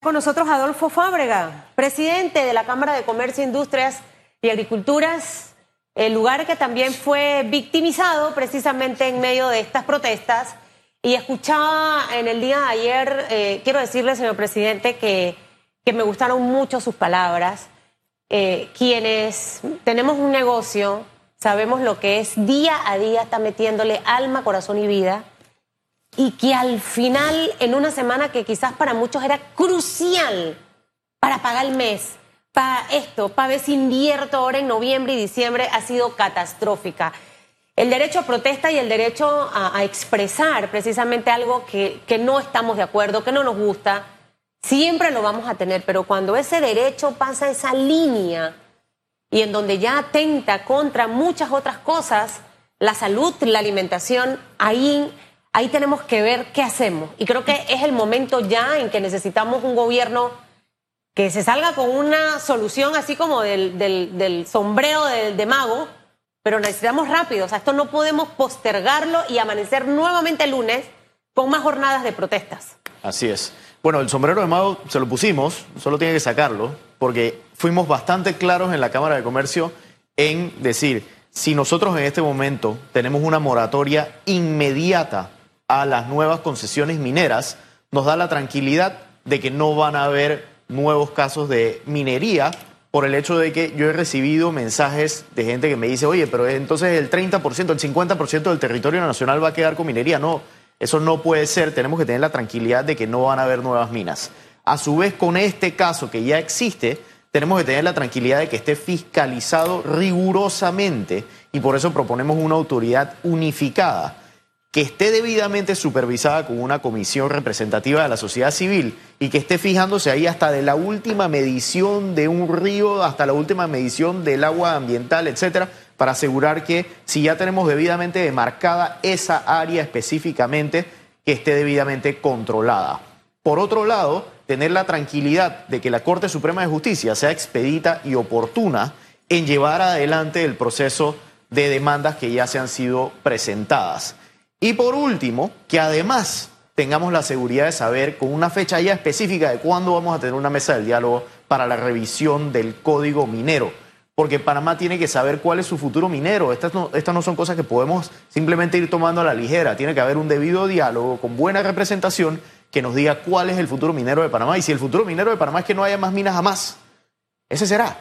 Con nosotros Adolfo Fábrega, presidente de la Cámara de Comercio, Industrias y Agriculturas, el lugar que también fue victimizado precisamente en medio de estas protestas. Y escuchaba en el día de ayer, eh, quiero decirle, señor presidente, que, que me gustaron mucho sus palabras. Eh, quienes tenemos un negocio, sabemos lo que es día a día, está metiéndole alma, corazón y vida y que al final, en una semana que quizás para muchos era crucial para pagar el mes, para esto, para ver si invierto ahora en noviembre y diciembre, ha sido catastrófica. El derecho a protesta y el derecho a, expresar precisamente algo que, que no estamos de acuerdo, que no nos gusta, siempre lo vamos a tener, pero cuando ese derecho pasa esa línea y en donde ya atenta contra muchas otras cosas, la salud, la alimentación, ahí ahí tenemos que ver qué hacemos. Y creo que es el momento ya en que necesitamos un gobierno que se salga con una solución así como del, sombrero de, mago, pero necesitamos rápido. O sea, esto no podemos postergarlo y amanecer nuevamente el lunes con más jornadas de protestas. Así es. Bueno, el sombrero de mago se lo pusimos, solo tiene que sacarlo, porque fuimos bastante claros en la Cámara de Comercio en decir, si nosotros en este momento tenemos una moratoria inmediata a las nuevas concesiones mineras, nos da la tranquilidad de que no van a haber nuevos casos de minería por el hecho de que yo he recibido mensajes de gente que me dice, oye, pero entonces el 30%, el 50% del territorio nacional va a quedar con minería. No, eso no puede ser. Tenemos que tener la tranquilidad de que no van a haber nuevas minas. A su vez, con este caso que ya existe, tenemos que tener la tranquilidad de que esté fiscalizado rigurosamente y por eso proponemos una autoridad unificada que esté debidamente supervisada con una comisión representativa de la sociedad civil y que esté fijándose ahí hasta de la última medición de un río, hasta la última medición del agua ambiental, etcétera, para asegurar que si ya tenemos debidamente demarcada esa área específicamente, que esté debidamente controlada. Por otro lado, tener la tranquilidad de que la Corte Suprema de Justicia sea expedita y oportuna en llevar adelante el proceso de demandas que ya se han sido presentadas. Y por último, que además tengamos la seguridad de saber con una fecha ya específica de cuándo vamos a tener una mesa del diálogo para la revisión del código minero. Porque Panamá tiene que saber cuál es su futuro minero. Estas no, estas no son cosas que podemos simplemente ir tomando a la ligera. Tiene que haber un debido diálogo con buena representación que nos diga cuál es el futuro minero de Panamá. Y si el futuro minero de Panamá es que no haya más minas jamás, ese será.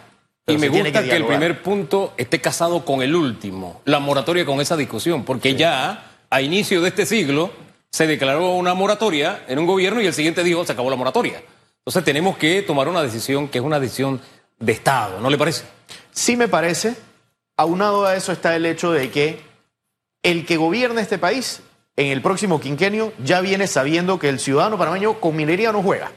y me gusta que, el primer punto esté casado con el último, la moratoria con esa discusión, porque ya a inicio de este siglo se declaró una moratoria en un gobierno y el siguiente dijo se acabó la moratoria. Entonces tenemos que tomar una decisión que es una decisión de Estado, ¿no le parece? Sí me parece. Aunado a eso está el hecho de que el que gobierna este país en el próximo quinquenio ya viene sabiendo que el ciudadano panameño con minería no juega.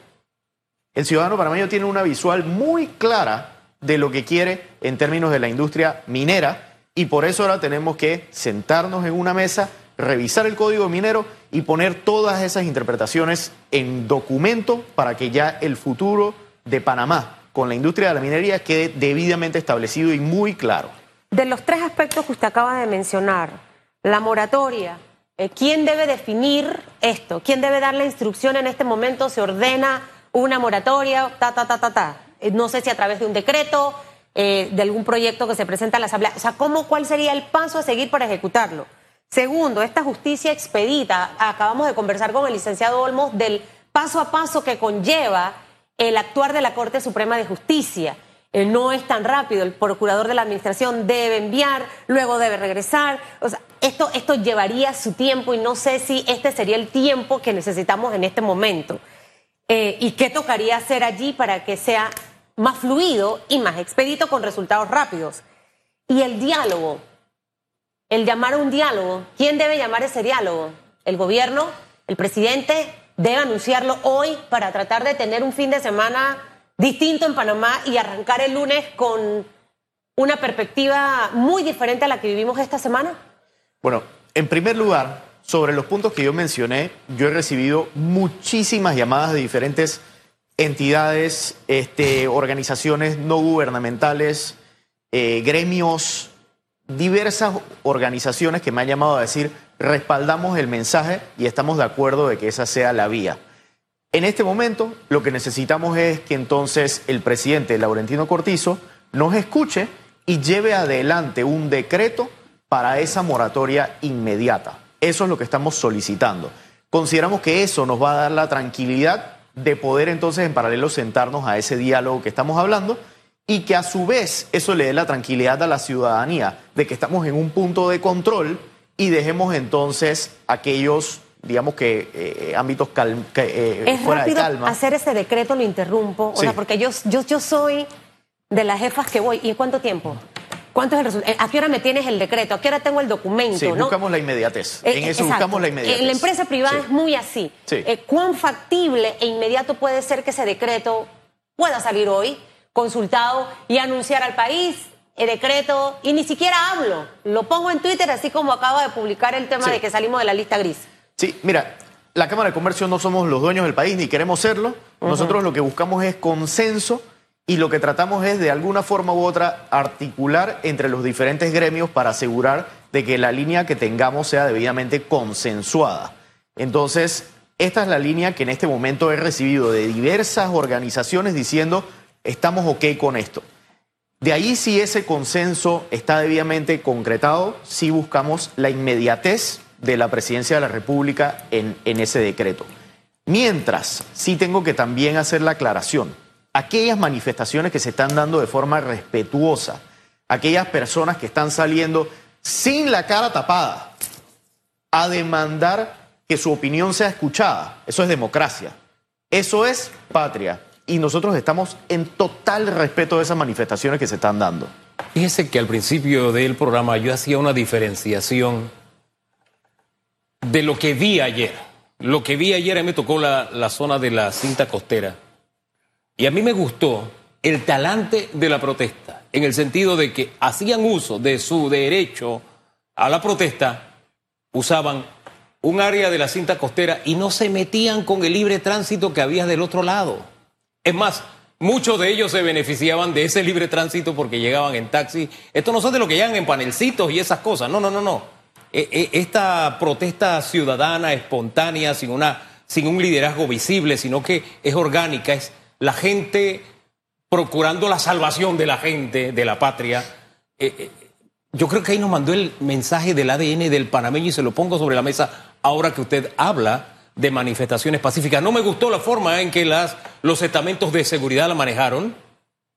El ciudadano panameño tiene una visual muy clara de lo que quiere en términos de la industria minera y por eso ahora tenemos que sentarnos en una mesa revisar el código minero y poner todas esas interpretaciones en documento para que ya el futuro de Panamá con la industria de la minería quede debidamente establecido y muy claro. De los tres aspectos que usted acaba de mencionar, la moratoria, eh, ¿quién debe definir esto? ¿Quién debe dar la instrucción en este momento? ¿Se ordena una moratoria? Ta, ta, ta, ta, ta. Eh, no sé si a través de un decreto, eh, de algún proyecto que se presenta a la Asamblea. O sea, ¿cómo, ¿cuál sería el paso a seguir para ejecutarlo? Segundo, esta justicia expedita, acabamos de conversar con el licenciado Olmos del paso a paso que conlleva el actuar de la Corte Suprema de Justicia. Eh, no es tan rápido, el procurador de la Administración debe enviar, luego debe regresar. O sea, esto, esto llevaría su tiempo y no sé si este sería el tiempo que necesitamos en este momento. Eh, ¿Y qué tocaría hacer allí para que sea más fluido y más expedito con resultados rápidos? Y el diálogo el llamar a un diálogo. ¿Quién debe llamar ese diálogo? ¿El gobierno? ¿El presidente? Debe anunciarlo hoy para tratar de tener un fin de semana distinto en Panamá y arrancar el lunes con una perspectiva muy diferente a la que vivimos esta semana? Bueno, en primer lugar, sobre los puntos que yo mencioné, yo he recibido muchísimas llamadas de diferentes entidades, este, organizaciones no gubernamentales, eh, gremios, diversas organizaciones que me han llamado a decir, respaldamos el mensaje y estamos de acuerdo de que esa sea la vía. En este momento lo que necesitamos es que entonces el presidente Laurentino Cortizo nos escuche y lleve adelante un decreto para esa moratoria inmediata. Eso es lo que estamos solicitando. Consideramos que eso nos va a dar la tranquilidad de poder entonces en paralelo sentarnos a ese diálogo que estamos hablando y que a su vez eso le dé la tranquilidad a la ciudadanía de que estamos en un punto de control y dejemos entonces aquellos digamos que eh, ámbitos eh, es fuera rápido de calma. hacer ese decreto, lo interrumpo, o sea, porque yo, yo, yo soy de las jefas que voy. ¿Y cuánto tiempo? ¿Cuánto es el resultado? ¿A qué hora me tienes el decreto? ¿A qué hora tengo el documento? Sí, buscamos la inmediatez. en eso buscamos la inmediatez. En la empresa privada es muy así. Eh, ¿Cuán factible e inmediato puede ser que ese decreto pueda salir hoy, consultado y anunciar al país el decreto? Y ni siquiera hablo. Lo pongo en Twitter, así como acaba de publicar el tema de que salimos de la lista gris. Sí, mira, la Cámara de Comercio no somos los dueños del país ni queremos serlo. Nosotros lo que buscamos es consenso y lo que tratamos es de alguna forma u otra articular entre los diferentes gremios para asegurar de que la línea que tengamos sea debidamente consensuada. Entonces, esta es la línea que en este momento he recibido de diversas organizaciones diciendo estamos ok con esto. De ahí si ese consenso está debidamente concretado, si buscamos la inmediatez de la presidencia de la República en, en ese decreto. Mientras, sí tengo que también hacer la aclaración. Aquellas manifestaciones que se están dando de forma respetuosa, aquellas personas que están saliendo sin la cara tapada a demandar que su opinión sea escuchada, eso es democracia, eso es patria. Y nosotros estamos en total respeto de esas manifestaciones que se están dando. Fíjese que al principio del programa yo hacía una diferenciación de lo que vi ayer. Lo que vi ayer, me tocó la, zona de la cinta costera. Y a mí me gustó el talante de la protesta, en el sentido de que hacían uso de su derecho a la protesta, usaban un área de la cinta costera y no se metían con el libre tránsito que había del otro lado. Es más, muchos de ellos se beneficiaban de ese libre tránsito porque llegaban en taxi. Esto no son de lo que llegan en panelcitos y esas cosas. No, no, no, no. Eh, eh, esta protesta ciudadana, espontánea, sin, una, sin un liderazgo visible, sino que es orgánica, es la gente procurando la salvación de la gente, de la patria. Eh, yo creo que ahí nos mandó el mensaje del ADN del panameño y se lo pongo sobre la mesa ahora que usted habla de manifestaciones pacíficas. No me gustó la forma en que las, los estamentos de seguridad la manejaron.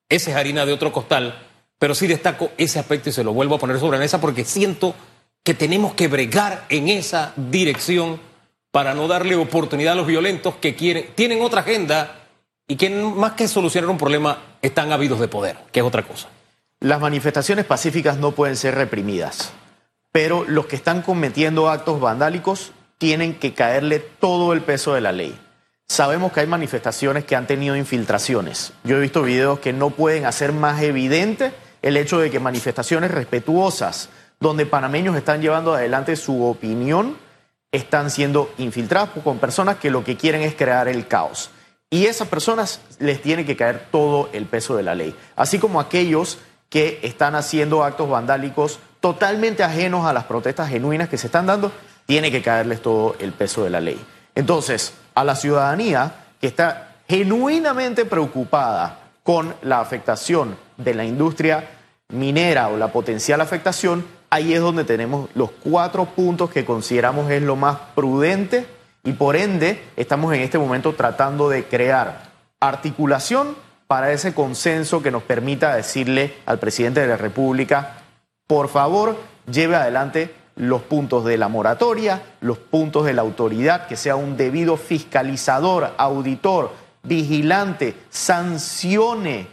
Esa es harina de otro costal. Pero sí destaco ese aspecto y se lo vuelvo a poner sobre la mesa porque siento que tenemos que bregar en esa dirección para no darle oportunidad a los violentos que quieren, tienen otra agenda y que más que solucionar un problema están habidos de poder, que es otra cosa. Las manifestaciones pacíficas no pueden ser reprimidas, pero los que están cometiendo actos vandálicos tienen que caerle todo el peso de la ley. Sabemos que hay manifestaciones que han tenido infiltraciones. Yo he visto videos que no pueden hacer más evidente el hecho de que manifestaciones respetuosas, donde panameños están llevando adelante su opinión, están siendo infiltrados con personas que lo que quieren es crear el caos. Y esas personas les tiene que caer todo el peso de la ley. Así como aquellos que están haciendo actos vandálicos totalmente ajenos a las protestas genuinas que se están dando, tiene que caerles todo el peso de la ley. Entonces, a la ciudadanía que está genuinamente preocupada con la afectación de la industria minera o la potencial afectación, ahí es donde tenemos los cuatro puntos que consideramos es lo más prudente y por ende estamos en este momento tratando de crear articulación para ese consenso que nos permita decirle al presidente de la República, por favor, lleve adelante los puntos de la moratoria, los puntos de la autoridad, que sea un debido fiscalizador, auditor, vigilante, sancione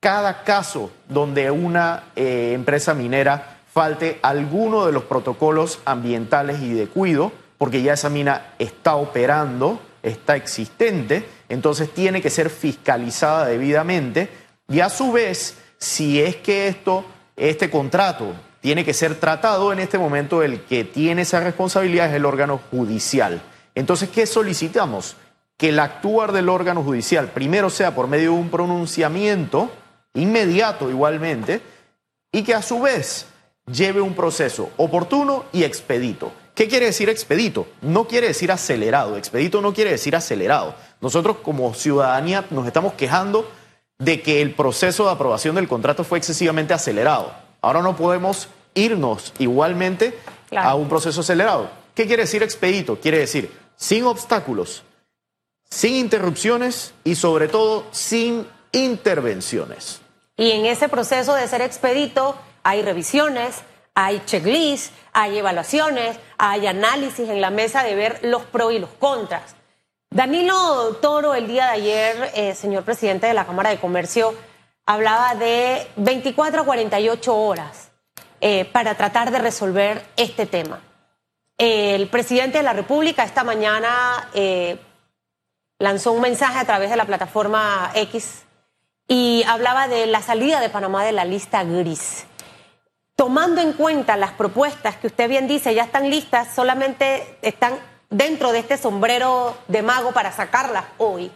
cada caso donde una eh, empresa minera falte alguno de los protocolos ambientales y de cuido, porque ya esa mina está operando, está existente, entonces tiene que ser fiscalizada debidamente. Y a su vez, si es que esto, este contrato tiene que ser tratado en este momento, el que tiene esa responsabilidad es el órgano judicial. Entonces, ¿qué solicitamos? Que el actuar del órgano judicial primero sea por medio de un pronunciamiento inmediato igualmente y que a su vez lleve un proceso oportuno y expedito. ¿Qué quiere decir expedito? No quiere decir acelerado. Expedito no quiere decir acelerado. Nosotros como ciudadanía nos estamos quejando de que el proceso de aprobación del contrato fue excesivamente acelerado. Ahora no podemos irnos igualmente a un proceso acelerado. ¿Qué quiere decir expedito? Quiere decir sin obstáculos, sin interrupciones y sobre todo sin intervenciones. Y en ese proceso de ser expedito hay revisiones, hay checklists, hay evaluaciones, hay análisis en la mesa de ver los pros y los contras. Danilo Toro el día de ayer, eh, señor presidente de la Cámara de Comercio, hablaba de 24 a 48 horas eh, para tratar de resolver este tema. el presidente de la República esta mañana eh, lanzó un mensaje a través de la plataforma X y hablaba de la salida de Panamá de la lista gris tomando en cuenta las propuestas que usted bien dice ya están listas, solamente están dentro de este sombrero de mago para sacarlas hoy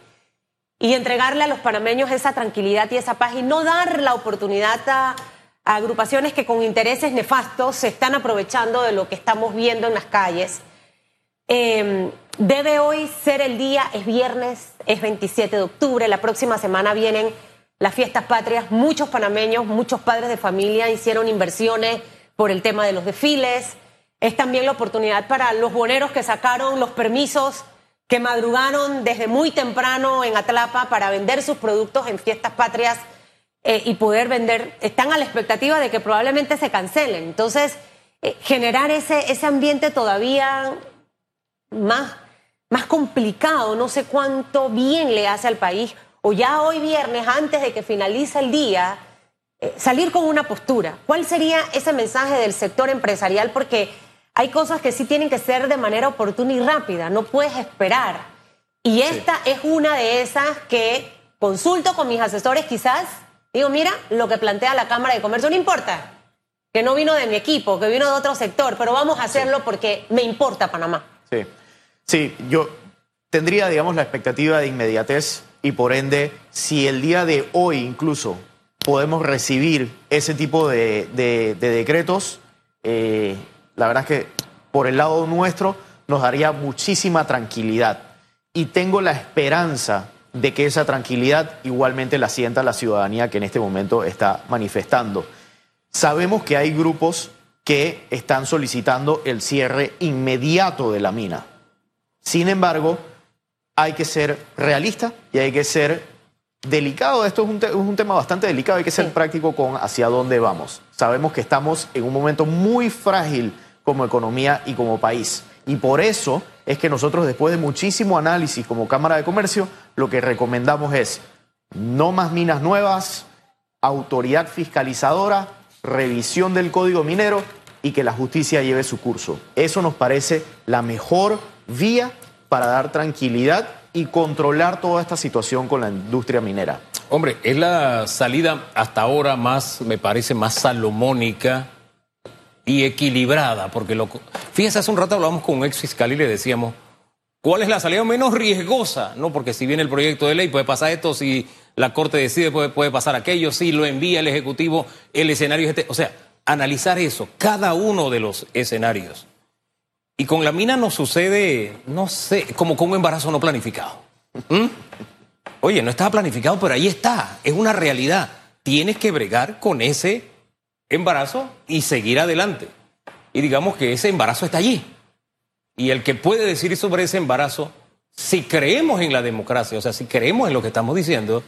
y entregarle a los panameños esa tranquilidad y esa paz y no dar la oportunidad a, agrupaciones que con intereses nefastos se están aprovechando de lo que estamos viendo en las calles. Em, debe hoy ser el día, es viernes, es 27 de octubre, la próxima semana vienen las fiestas patrias, muchos panameños, muchos padres de familia hicieron inversiones por el tema de los desfiles. Es también la oportunidad para los boneros que sacaron los permisos, que madrugaron desde muy temprano en Atlapa para vender sus productos en fiestas patrias eh, y poder vender. Están a la expectativa de que probablemente se cancelen. Entonces, eh, generar ese, ese ambiente todavía más, más complicado, no sé cuánto bien le hace al país o ya hoy viernes, antes de que finalice el día, eh, salir con una postura. ¿Cuál sería ese mensaje del sector empresarial? Porque hay cosas que sí tienen que ser de manera oportuna y rápida, no puedes esperar. Y esta es una de esas que consulto con mis asesores quizás, digo, mira, lo que plantea la Cámara de Comercio no importa, que no vino de mi equipo, que vino de otro sector, pero vamos a hacerlo porque me importa Panamá. Sí, sí, yo tendría, digamos, la expectativa de inmediatez y por ende, si el día de hoy incluso podemos recibir ese tipo de, decretos, eh, la verdad es que por el lado nuestro nos daría muchísima tranquilidad. Y tengo la esperanza de que esa tranquilidad igualmente la sienta la ciudadanía que en este momento está manifestando. Sabemos que hay grupos que están solicitando el cierre inmediato de la mina. Sin embargo, hay que ser realista y hay que ser delicado. Esto es un, tema bastante delicado, hay que ser práctico con hacia dónde vamos. Sabemos que estamos en un momento muy frágil como economía y como país. Y por eso es que nosotros, después de muchísimo análisis como Cámara de Comercio, lo que recomendamos es no más minas nuevas, autoridad fiscalizadora, revisión del código minero y que la justicia lleve su curso. Eso nos parece la mejor vía para dar tranquilidad y controlar toda esta situación con la industria minera? Hombre, es la salida hasta ahora más, me parece, más salomónica y equilibrada, porque lo, fíjense, hace un rato hablábamos con un ex fiscal y le decíamos, ¿cuál es la salida menos riesgosa? No, porque si viene el proyecto de ley puede pasar esto, si la Corte decide puede, puede pasar aquello, si lo envía el Ejecutivo, el escenario es este. O sea, analizar eso, cada uno de los escenarios. Y con la mina nos sucede, no sé, como con un embarazo no planificado. ¿Mm? Oye, no estaba planificado, pero ahí está, es una realidad. Tienes que bregar con ese embarazo y seguir adelante. Y digamos que ese embarazo está allí. Y el que puede decir sobre ese embarazo, si creemos en la democracia, o sea, si creemos en lo que estamos diciendo,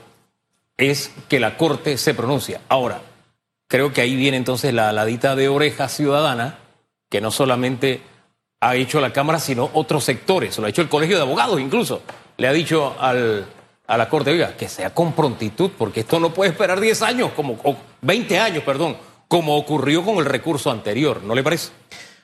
es que la Corte se pronuncia. Ahora, creo que ahí viene entonces la aladita de oreja ciudadana, que no solamente ha hecho la Cámara, sino otros sectores. Lo ha hecho el Colegio de Abogados incluso. Le ha dicho al, a la Corte, oiga, que sea con prontitud, porque esto no puede esperar 10 años, como, o 20 años, perdón, como ocurrió con el recurso anterior. ¿No le parece?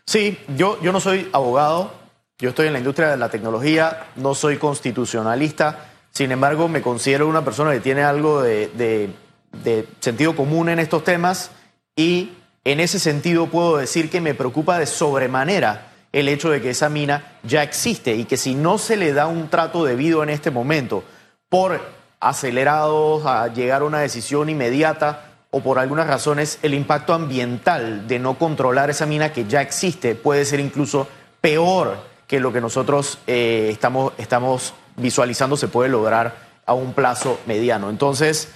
Sí, yo, yo no soy abogado, yo estoy en la industria de la tecnología, no soy constitucionalista, sin embargo me considero una persona que tiene algo de, de sentido común en estos temas y en ese sentido puedo decir que me preocupa de sobremanera el hecho de que esa mina ya existe y que si no se le da un trato debido en este momento por acelerados a llegar a una decisión inmediata o por algunas razones el impacto ambiental de no controlar esa mina que ya existe puede ser incluso peor que lo que nosotros eh, estamos, estamos visualizando se puede lograr a un plazo mediano. Entonces,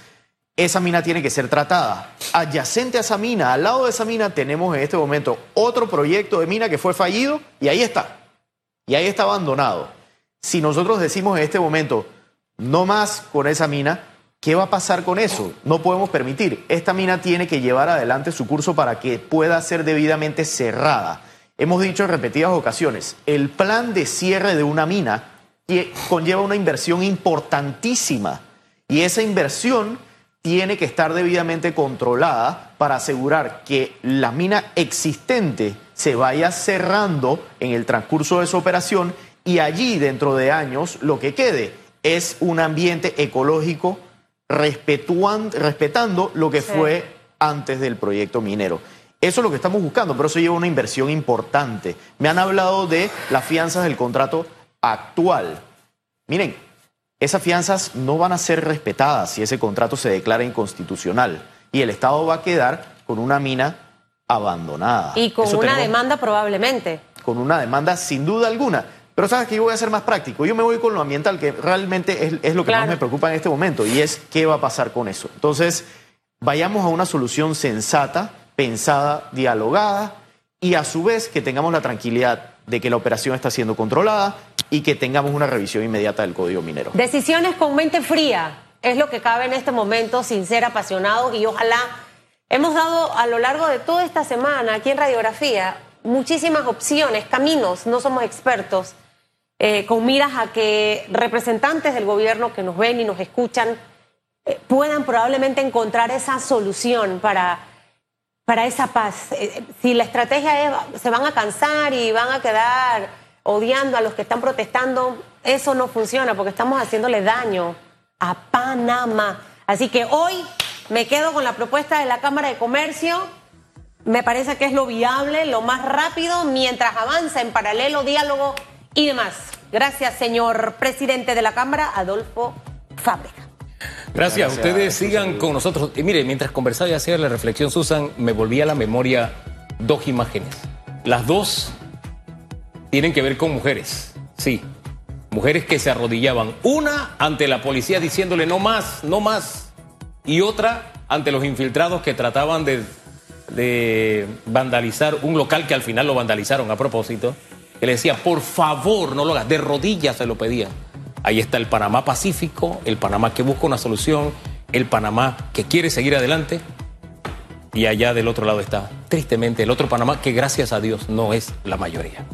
esa mina tiene que ser tratada. Adyacente a esa mina, al lado de esa mina, tenemos en este momento otro proyecto de mina que fue fallido y ahí está. Y ahí está abandonado. Si nosotros decimos en este momento, no más con esa mina, ¿qué va a pasar con eso? No podemos permitir. Esta mina tiene que llevar adelante su curso para que pueda ser debidamente cerrada. Hemos dicho en repetidas ocasiones, el plan de cierre de una mina conlleva una inversión importantísima y esa inversión tiene que estar debidamente controlada para asegurar que la mina existente se vaya cerrando en el transcurso de su operación y allí dentro de años lo que quede es un ambiente ecológico respetando lo que fue antes del proyecto minero. Eso es lo que estamos buscando, pero eso lleva una inversión importante. Me han hablado de las fianzas del contrato actual. Miren, esas fianzas no van a ser respetadas si ese contrato se declara inconstitucional y el Estado va a quedar con una mina abandonada. Y con una demanda probablemente. Con una demanda sin duda alguna. Pero sabes que yo voy a ser más práctico. Yo me voy con lo ambiental, que realmente es, lo que más me preocupa en este momento, y es qué va a pasar con eso. Entonces, vayamos a una solución sensata, pensada, dialogada, y a su vez que tengamos la tranquilidad de que la operación está siendo controlada, y que tengamos una revisión inmediata del código minero. Decisiones con mente fría es lo que cabe en este momento, sin ser apasionados y ojalá hemos dado a lo largo de toda esta semana aquí en Radiografía muchísimas opciones, caminos, no somos expertos, eh, con miras a que representantes del gobierno que nos ven y nos escuchan eh, puedan probablemente encontrar esa solución para, para esa paz. Eh, si la estrategia es, se van a cansar y van a quedar odiando a los que están protestando, eso no funciona porque estamos haciéndole daño a Panamá. Así que hoy me quedo con la propuesta de la Cámara de Comercio. Me parece que es lo viable, lo más rápido, mientras avanza en paralelo diálogo y demás. Gracias, señor presidente de la Cámara, Adolfo Fábrica. Gracias. Ustedes sigan con nosotros. Y mire, mientras conversaba y hacía la reflexión, Susan, me volvía a la memoria dos imágenes. Las dos tienen que ver con mujeres, sí. Mujeres que se arrodillaban. Una ante la policía diciéndole no más, no más. Y otra ante los infiltrados que trataban de, de vandalizar un local que al final lo vandalizaron a propósito. Que le decía, por favor, no lo hagas. De rodillas se lo pedían. Ahí está el Panamá Pacífico, el Panamá que busca una solución, el Panamá que quiere seguir adelante. Y allá del otro lado está, tristemente, el otro Panamá que gracias a Dios no es la mayoría.